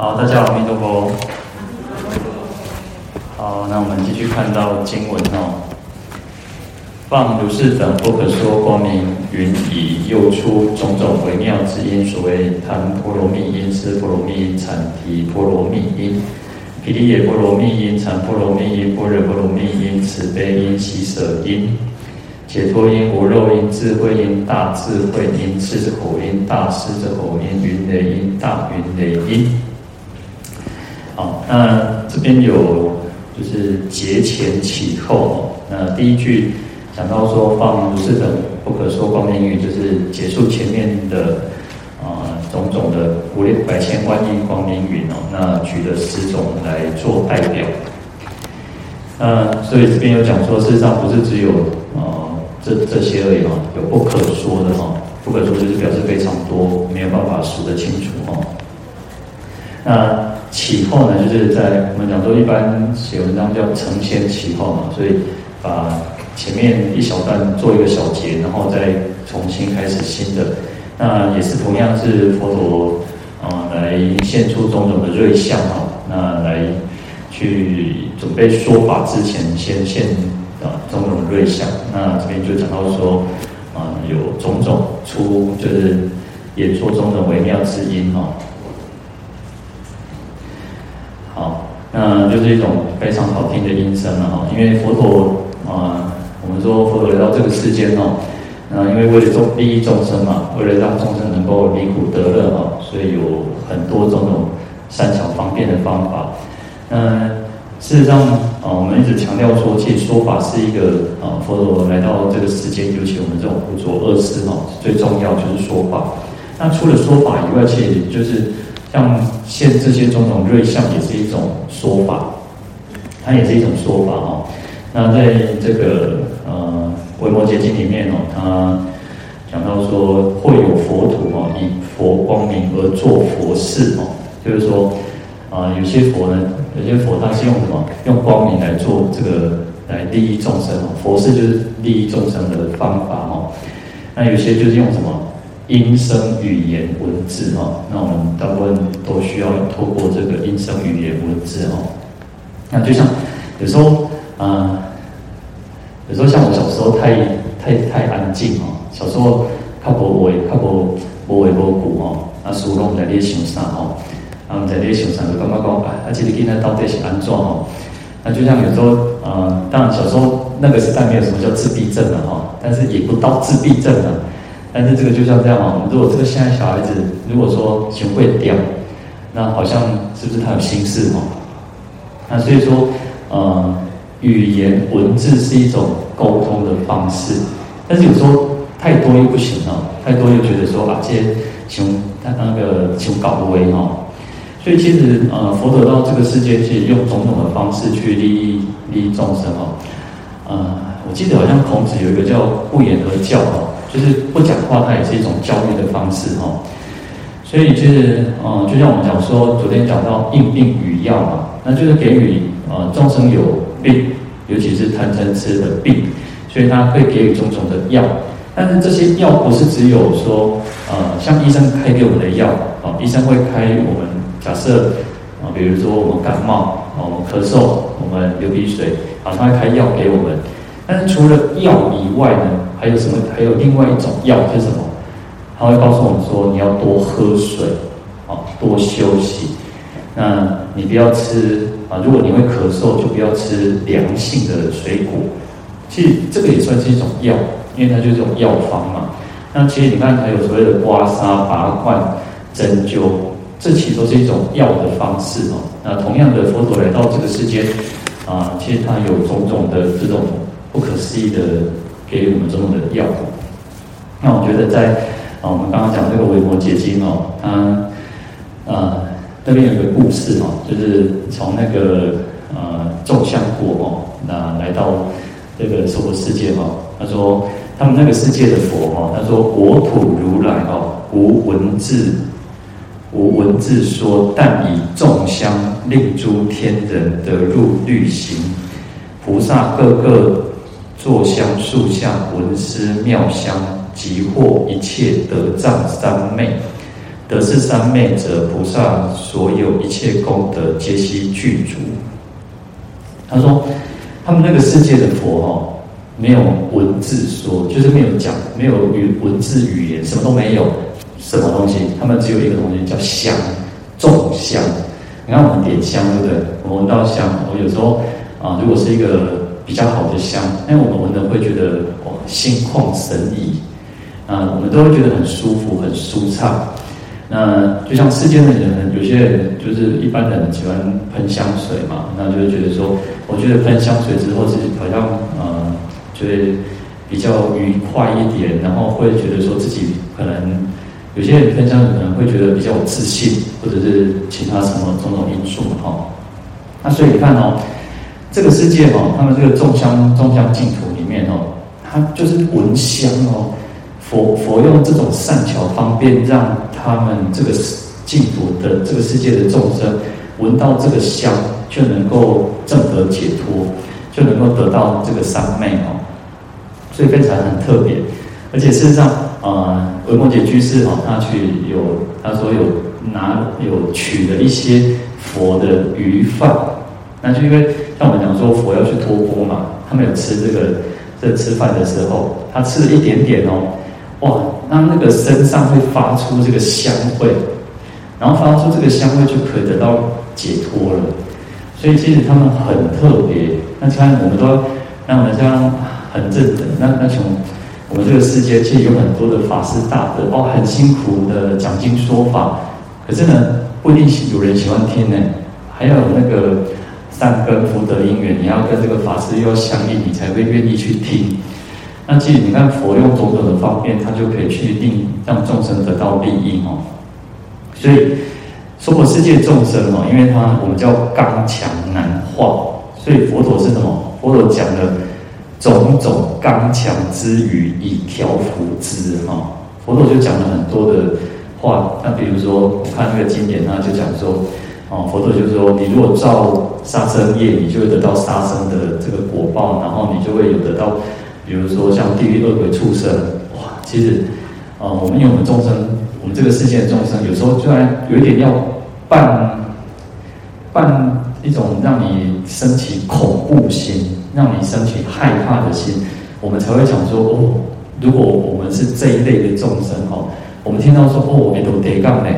好，大家好，阿弥陀佛。好，那我们继续看到经文哦。放如是等不可说光明云已又出种种微妙之音，所谓檀波罗蜜音、是波罗蜜音、阐提波罗蜜音、毗梨耶波罗蜜音、禅波罗蜜音、般若波罗蜜音、慈悲音、喜舍音、解脱音、无漏音、智慧音、大智慧音、狮子吼音、大狮子吼音、云雷音、大云雷音。好，那这边有就是节前启后。那第一句。讲到说放如是等不可说光明语，就是结束前面的啊、种种的五六百千万亿光明云哦。那举了十种来做代表。那所以这边有讲说，事实上不是只有、呃、这这些而已嘛，有不可说的哈。不可说就是表示非常多，没有办法数得清楚哈。那起后呢，就是在我们讲说一般写文章叫承先启后嘛，所以把。前面一小段做一个小结，然后再重新开始新的，那也是同样是佛陀啊、来现出种种的瑞相哈，那来去准备说法之前先现啊种种的瑞相，那这边就讲到说啊、有种种出就是演说种种微妙之音哈，就是一种非常好听的音声了哈，因为佛陀啊。我们说佛陀来到这个世间哦，那因为为了众利益众生嘛，为了让众生能够离苦得乐哦，所以有很多种种善巧方便的方法。那事实上啊，我们一直强调说，其实说法是一个啊，佛陀来到这个世间，尤其我们这种不做恶事哦，最重要就是说法。那除了说法以外，其实就是像现这些种种瑞相，也是一种说法，它也是一种说法哦。那在这个呃《维摩诘经》里面哦，他讲到说，会有佛土哦，以佛光明而作佛事哦，就是说啊、有些佛呢，有些佛他是用什么？用光明来做这个来利益众生哦，佛事就是利益众生的方法哦。那有些就是用什么？音声语言文字哦，那我们大部分都需要透过这个音声语言文字哦。那就像有时候。啊、有时候像我小时候太太太安静哦，小时候较无话，较无无话无语哦，啊，书拢在咧想啥哦，啊，在咧想啥就感觉讲啊，啊，这个囡仔到底是安怎哦？那就像有时候，呃，当然小时候那个时代没有什么叫自闭症的哈，但是也不到自闭症的，但是这个就像这样哦，如果这个现在小孩子如果说学会掉，那好像是不是他有心事哦？那所以说，呃。语言文字是一种沟通的方式，但是有时候太多又不行哦，太多又觉得说啊，这些熊他那个熊搞不威哈，所以其实呃，佛陀到这个世界去用种种的方式去利益利益众生哦，呃，我记得好像孔子有一个叫不言而教哦，就是不讲话，它也是一种教育的方式哈，所以就是呃，就像我们讲说，昨天讲到应病与药嘛，那就是给予呃众生有。病，尤其是贪嗔痴的病，所以他会给予种种的药。但是这些药不是只有说，呃，像医生开给我们的药，啊，医生会开我们假设，啊，比如说我们感冒，啊，我们咳嗽，我们流鼻水，啊，他会开药给我们。但是除了药以外呢，还有什么？还有另外一种药是什么？他会告诉我们说，你要多喝水，啊，多休息。那你不要吃啊！如果你会咳嗽，就不要吃凉性的水果。其实这个也算是一种药，因为它就是一种药方嘛。那其实你看，还有所谓的刮痧、拔罐、针灸，这其实都是一种药的方式哦。那同样的，佛陀来到这个世间啊，其实他有种种的这种不可思议的给予我们种种的药。那我觉得在啊，我们刚刚讲这个《维摩诘经》哦，它呃。那边有个故事哦，就是从那个呃众相国哦，那来到这个娑婆世界哦。他说他们那个世界的佛哦，他说国土如来哦，无文字，无文字说，但以众香令诸天人得入律行。菩萨个个坐香树下闻思妙香，即获一切得藏三昧。得是三昧者，菩萨所有一切功德皆悉具足。他说，他们那个世界的佛哦，没有文字说，就是没有讲，没有语文字语言，什么都没有，什么东西？他们只有一个东西叫香，众香。你看我们点香，对不对？我闻到香，我有时候啊，如果是一个比较好的香，那我们闻的会觉得哇，心旷神怡啊，我们都会觉得很舒服、很舒畅。那就像世间的人，有些人就是一般人喜欢喷香水嘛，那就会觉得说，我觉得喷香水之后，自己好像呃，就会比较愉快一点，然后会觉得说自己可能有些人喷香水可能会觉得比较有自信，或者是其他什么种种因素哈。那所以你看哦，这个世界哦，他们这个众香众香净土里面哦，它就是闻香哦。佛佛用这种善巧方便，让他们这个净土的这个世界的众生闻到这个香，就能够证得解脱，就能够得到这个三昧哦。所以非常很特别，而且事实上，呃，维摩詰居士哦，他去有他说有拿有取了一些佛的余饭，那就因为像我们讲说佛要去托钵嘛，他们有吃这个这吃饭的时候，他吃了一点点哦。哇，那那个身上会发出这个香味，然后发出这个香味就可以得到解脱了。所以其实他们很特别。那你看，我们都那我们这样很正的，那那从我们这个世界其实有很多的法师大德哦，很辛苦的讲经说法，可是呢，不一定有人喜欢听呢。还有那个善根福德因缘，你要跟这个法师又要相应，你才会愿意去听。那其实你看，佛用种种的方便，他就可以去令让众生得到利益哦。所以，娑婆世界众生哦，因为他我们叫刚强难化，所以佛陀是什么？佛陀讲的种种刚强之语以调伏之哈。佛陀就讲了很多的话。那比如说，我看那个经典，他就讲说，哦，佛陀就是说，你如果造杀生业，你就会得到杀生的这个果报，然后你就会有得到。比如说像地狱恶鬼畜生，哇，其实，呃，我们因为我们众生，我们这个世界的众生，有时候居然有一点要办，办一种让你升起恐怖心，让你升起害怕的心，我们才会讲说，哦，如果我们是这一类的众生哦，我们听到说，哦，你都得干呢，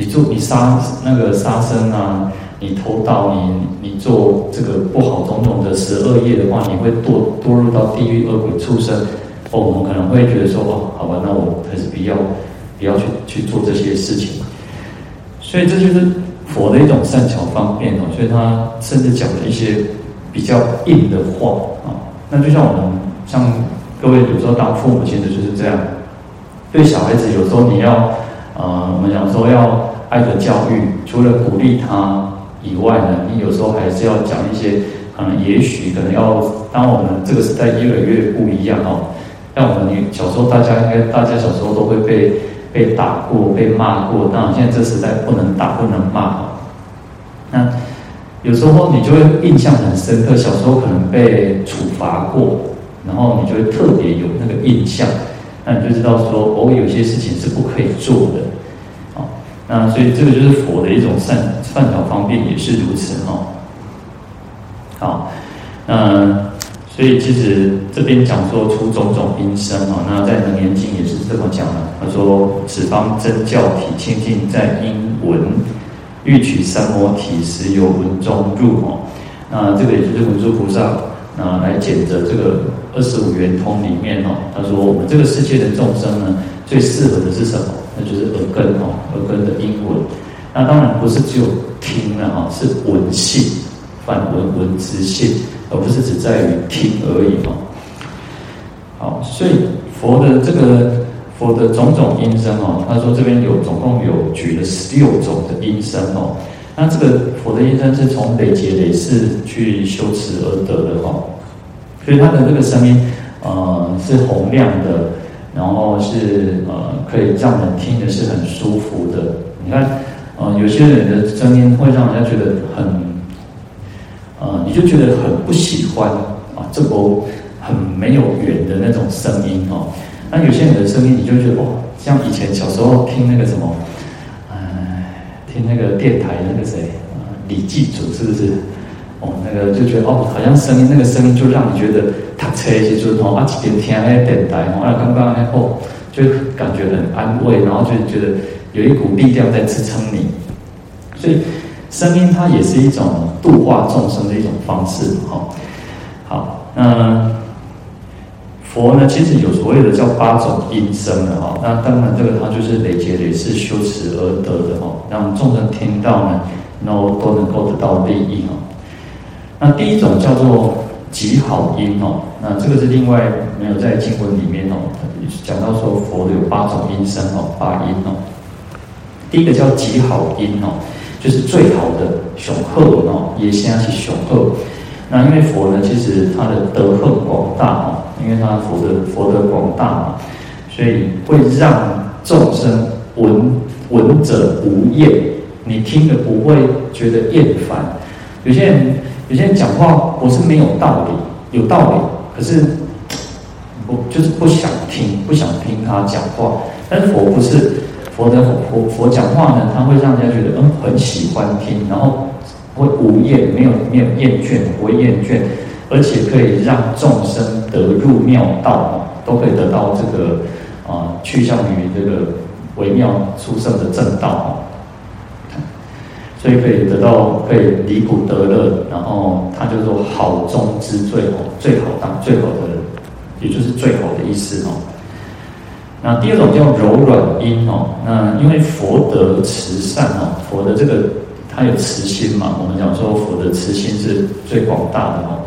你做你杀那个杀生啊。你偷盗，你你做这个不好种种的十恶业的话，你会堕堕入到地狱恶鬼畜生。哦，我们可能会觉得说，哦，好吧，那我还是不要不要去去做这些事情。所以这就是佛的一种善巧方便哦。所以他甚至讲了一些比较硬的话啊。那就像我们像各位有时候当父母亲的就是这样，对小孩子有时候你要呃，我们讲说要爱的教育，除了鼓励他。以外呢，你有时候还是要讲一些，可能也许可能要，当我们这个时代越来越不一样哦。像我们小时候，大家应该大家小时候都会被被打过、被骂过，当然现在这时代不能打、不能骂哦。那有时候你就会印象很深刻，小时候可能被处罚过，然后你就会特别有那个印象，那你就知道说，哦，有些事情是不可以做的。那所以这个就是佛的一种善善巧方便，也是如此哈。好，那所以其实这边讲说出种种音声哈，那在《楞严经》也是这么讲的。他说：“此方真教体清净在音闻，欲取三摩体时由闻中入哦。”那这个也就是文殊菩萨啊来检择这个二十五圆通里面哦。他说：“我们这个世界的众生呢，最适合的是什么？”那就是耳根哦，耳根的音闻，那当然不是只有听了哈，是闻性，梵闻闻之性，而不是只在于听而已哦。好，所以佛的这个佛的种种音声哦，他说这边有总共有举了十六种的音声哦。那这个佛的音声是从累劫累世去修持而得的哈，所以他的这个声音呃是洪亮的。然后是呃，可以让人听的是很舒服的。你看，呃，有些人的声音会让人家觉得很，呃，你就觉得很不喜欢啊，这个很没有缘的那种声音哦。那有些人的声音，你就觉得哦，像以前小时候听那个什么，听那个电台那个谁李记祖是不是？哦，那个就觉得哦，好像声音那个声音就让你觉得他车一些就是哦啊这边听那个电台哦，啊刚刚那哦就感觉很安慰，然后就觉得有一股力量在支撑你，所以声音它也是一种度化众生的一种方式，哈。好，那。佛呢，其实有所谓的叫八种音声的哈，那当然这个它就是累劫累世修持而得的哈，让众生听到呢，然后都能够得到利益哈。那第一种叫做极好音哦，那这个是另外没有在经文里面哦，讲到说佛有八种音声哦，八音哦。第一个叫极好音哦，就是最好的雄鹤哦，也现在是雄鹤。那因为佛呢，其实他的德行广大哦。因为他佛的佛德广大嘛，所以会让众生闻闻者无厌，你听的不会觉得厌烦。有些人有些人讲话不是没有道理，有道理，可是不就是不想听，不想听他讲话。但是佛不是佛的佛佛讲话呢，他会让人家觉得嗯很喜欢听，然后会无厌，没有没有厌倦，不会厌倦。而且可以让众生得入妙道，都可以得到这个啊，趋向于这个微妙殊胜的正道，所以可以得到可以离苦得乐，然后它叫做好中之最哦，最好当最好的，也就是最好的意思哦。那第二种叫柔软音哦，那因为佛得慈善哦，佛的这个它有慈心嘛，我们讲说佛的慈心是最广大的哦。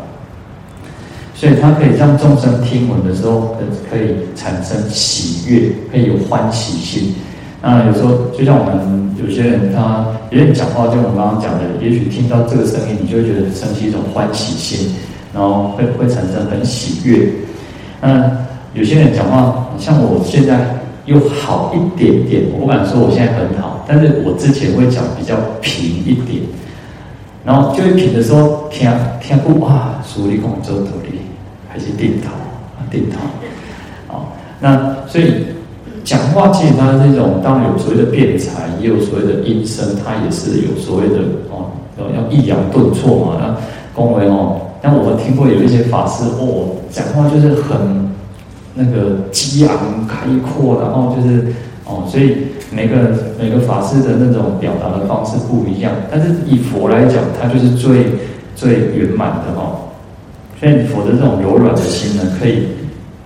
所以它可以让众生听闻的时候，可以产生喜悦，可以有欢喜心。那有时候就像我们有些人，他有点讲话，就我们刚刚讲的，也许听到这个声音，你就会觉得升起一种欢喜心，然后会会产生很喜悦。那有些人讲话，像我现在又好一点点，我不敢说我现在很好，但是我之前会讲比较平一点，然后就会平的时候听听不哇，处理工作独立。还是定陶啊，定陶，好，那所以讲话其实它是这种当然有所谓的辩才，也有所谓的音声，它也是有所谓的哦，要抑扬顿挫嘛，那恭维哦。但我们听过有一些法师哦，讲话就是很那个激昂开阔，然后就是哦，所以每个每个法师的那种表达的方式不一样，但是以佛来讲，它就是最最圆满的哦。所以佛的这种柔软的心呢，可以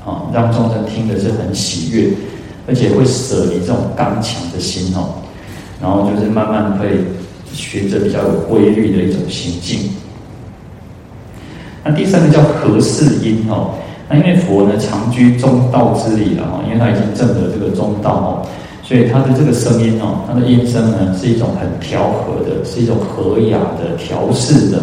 啊让众生听的是很喜悦，而且会舍离这种刚强的心哦，然后就是慢慢可以学着比较有规律的一种心境。那第三个叫和适音哦，那因为佛呢常居中道之理了哈，因为他已经证得这个中道哦，所以他的这个声音哦，他的音声呢是一种很调和的，是一种和雅的调适的。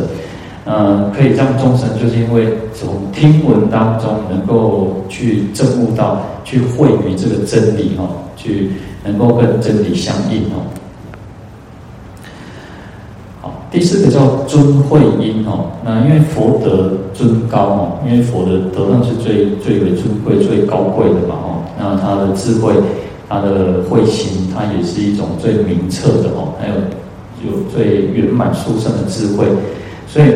嗯，可以让众生就是因为从听闻当中能够去证悟到，去会于这个真理哦，去能够跟真理相应哦。好，第四个叫尊慧音哦，那因为佛德尊高哦，因为佛的德行是最最为尊贵、最高贵的嘛哦，那他的智慧、他的慧心，它也是一种最明澈的哦，还有有最圆满殊胜的智慧。所以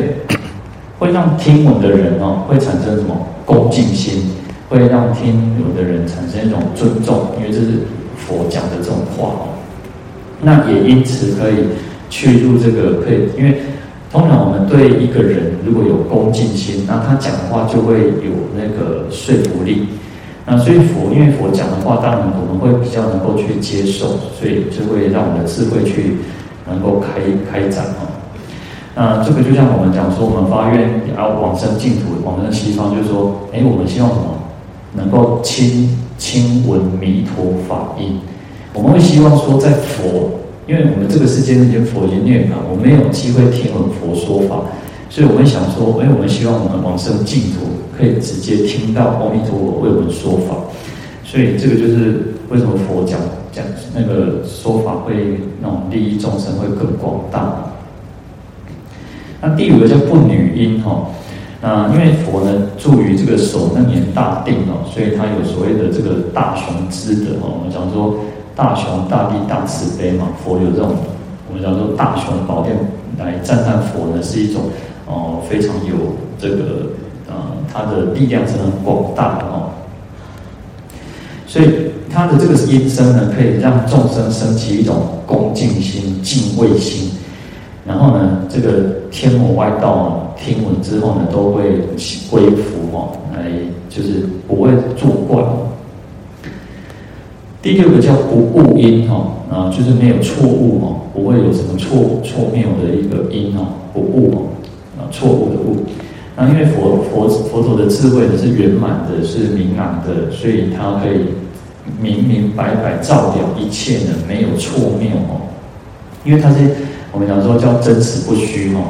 会让听闻的人哦，会产生什么恭敬心，会让听闻的人产生一种尊重，因为这是佛讲的这种话哦。那也因此可以去入这个，可以，因为通常我们对一个人如果有恭敬心，那他讲的话就会有那个说服力。那所以佛，因为佛讲的话，当然我们会比较能够去接受，所以就会让我们的智慧去能够开开展哦。那这个就像我们讲说，我们发愿要往生净土，往生西方，就是说，哎，我们希望什么？能够亲亲闻弥陀法音。我们会希望说，在佛，因为我们这个世界已经佛已经涅槃，我们没有机会听闻佛说法，所以我们想说，哎，我们希望我们往生净土，可以直接听到阿弥陀佛为我们说法。所以这个就是为什么佛讲讲那个说法会那种利益众生会更广大。那第五个叫不女音哈，那因为佛呢住于这个首楞严大定哦，所以他有所谓的这个大雄之德哦。我们讲说大雄大帝大慈悲嘛，佛有这种我们讲说大雄宝殿来赞叹佛呢，是一种哦、非常有这个呃，它的力量是很广大的哦。所以它的这个音声呢，可以让众生升起一种恭敬心、敬畏心。然后呢，这个天魔外道听闻之后呢，都会归服哦，来就是不会作怪。第六个叫不误因哈，啊，就是没有错误哦，不会有什么错错谬的一个因哦，不误哦，啊，错误的误。那因为佛佛佛陀的智慧呢是圆满的，是明朗的，所以他可以明明白白照了一切呢，没有错谬哦。因为他是我们讲说叫真实不虚哈。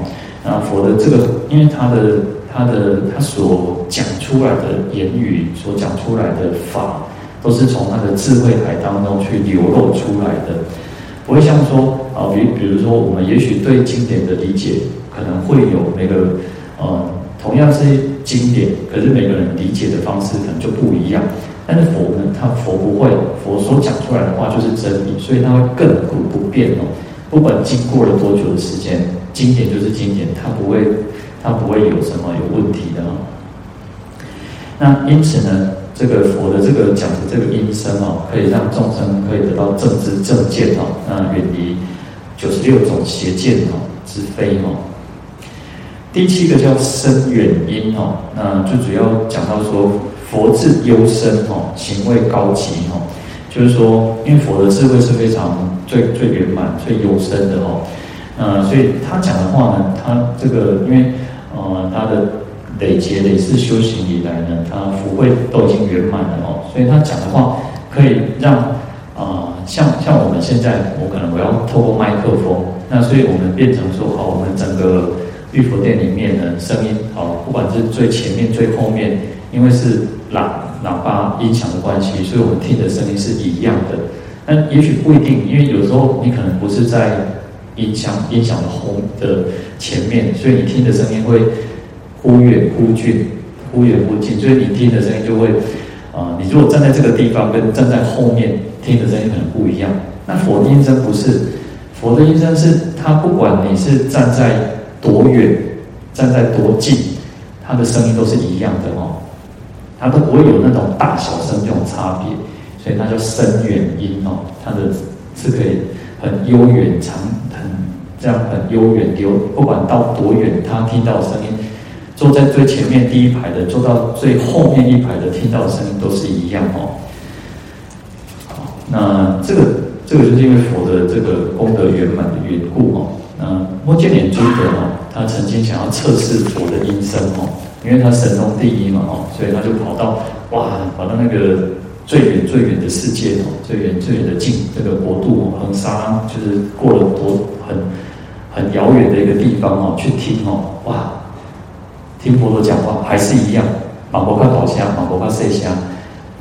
那佛的这个，因为他的他的他所讲出来的言语，所讲出来的法。都是从他的智慧海当中去流露出来的，不会像说啊，比比如说我们也许对经典的理解可能会有那个呃，同样是经典，可是每个人理解的方式可能就不一样。但是佛呢，他佛不会，佛所讲出来的话就是真理，所以他会亘古不变哦。不管经过了多久的时间，经典就是经典，它不会，它不会有什么有问题的。那因此呢？这个佛的这个讲的这个音声哦，可以让众生可以得到正知正见哦，那远离九十六种邪见哦之非哦。第七个叫深远音哦，那最主要讲到说佛智幽深哦，行位高级哦，就是说因为佛的智慧是非常最最圆满、最幽深的哦，呃，所以他讲的话呢，他这个因为呃他的。累劫累世修行以来呢，他福慧都已经圆满了哦，所以他讲的话可以让啊、呃，像像我们现在，我可能我要透过麦克风，那所以我们变成说，好，我们整个玉佛殿里面的声音，好，不管是最前面最后面，因为是喇喇叭音响的关系，所以我们听的声音是一样的。那也许不一定，因为有时候你可能不是在音响音响的后的前面，所以你听的声音会。忽远忽近，忽远忽近，所以你听的声音就会，啊、你如果站在这个地方，跟站在后面听的声音可能不一样。那佛的音声不是，佛的音声是，它不管你是站在多远，站在多近，它的声音都是一样的哦，它都不会有那种大小声这种差别，所以它叫深远音哦，它的是可以很悠远长，很这样很悠远流，不管到多远，他听到的声音。坐在最前面第一排的，坐到最后面一排的，听到的声音都是一样哦。好，那这个这个就是因为佛的这个功德圆满的缘故哦。那目犍连尊者哦，他曾经想要测试佛的音声哦，因为他神通第一嘛哦，所以他就跑到哇，跑到那个最远最远的世界哦，最远最远的境这个国度哦，恒沙就是过了多很很遥远的一个地方哦，去听哦，哇。听佛陀讲话还是一样，马婆卡跑香，马婆卡塞香，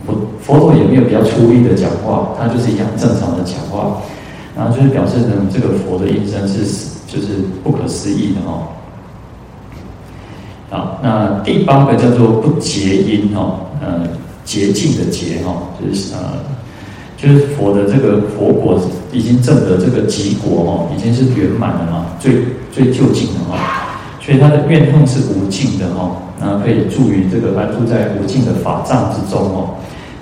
佛佛陀也没有比较粗犷的讲话，他就是一样正常的讲话，然后就是表示呢，这个佛的音声是就是不可思议的哦。好，那第八个叫做不结因哦，呃，洁净的洁哈，就是呃，就是佛的这个佛果已经证得这个极果哦，已经是圆满了嘛，最最究竟的哈。所以他的怨恨是无尽的哈，那可以助于这个安住在无尽的法藏之中哦。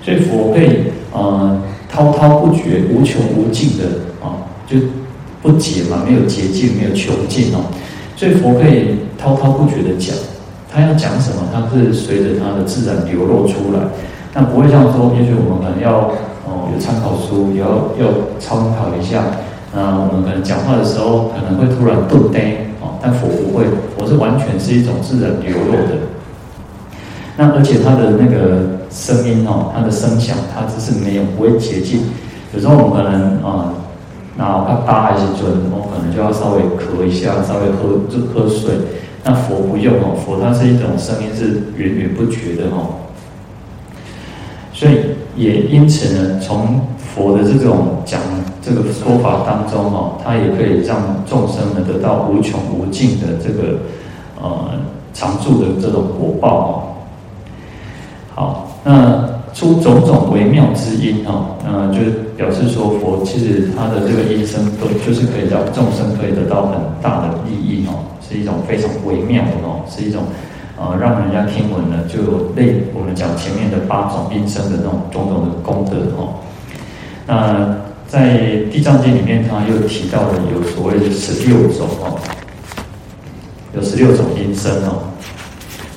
所以佛可以呃滔滔不绝、无穷无尽的啊，就不竭嘛，没有竭尽，没有穷尽哦。所以佛可以滔滔不绝的讲，他要讲什么，他是随着他的自然流露出来，那不会像说，也许我们可能要哦有参考书，也要要参考一下。那我们可能讲话的时候，可能会突然顿呆。但佛不会，佛是完全是一种自然流露的。那而且它的那个声音哦，它的声响，它只是没有不会竭尽。有时候我们可能啊，那怕大还是准，我可能就要稍微咳一下，稍微喝就喝水。那佛不用哦，佛它是一种声音是源源不绝的哦。所以也因此呢，从佛的这种讲这个说法当中哦，它也可以让众生呢得到无穷无尽的这个呃常住的这种果报哦。好，那出种种微妙之音哦，那，就表示说佛其实他的这个音声都就是可以让众生可以得到很大的利益哦，是一种非常微妙的哦，是一种呃让人家听闻呢就类我们讲前面的八种音声的那种种种的功德哦。那在地藏经里面，他又提到了有所谓的十六种哦，有十六种音声哦。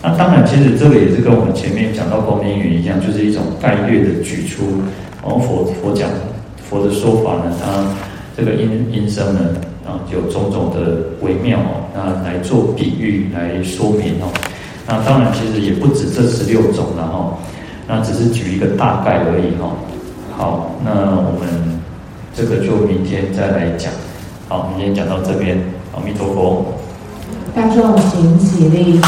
那当然，其实这个也是跟我们前面讲到光明语一样，就是一种概略的举出。然后佛佛讲佛的说法呢，它这个音音声呢，啊，有种种的微妙哦，那来做比喻来说明哦。那当然，其实也不止这十六种了哈，那只是举一个大概而已哈。好，那我们这个就明天再来讲。好，明天讲到这边，阿弥陀佛。大众请起立。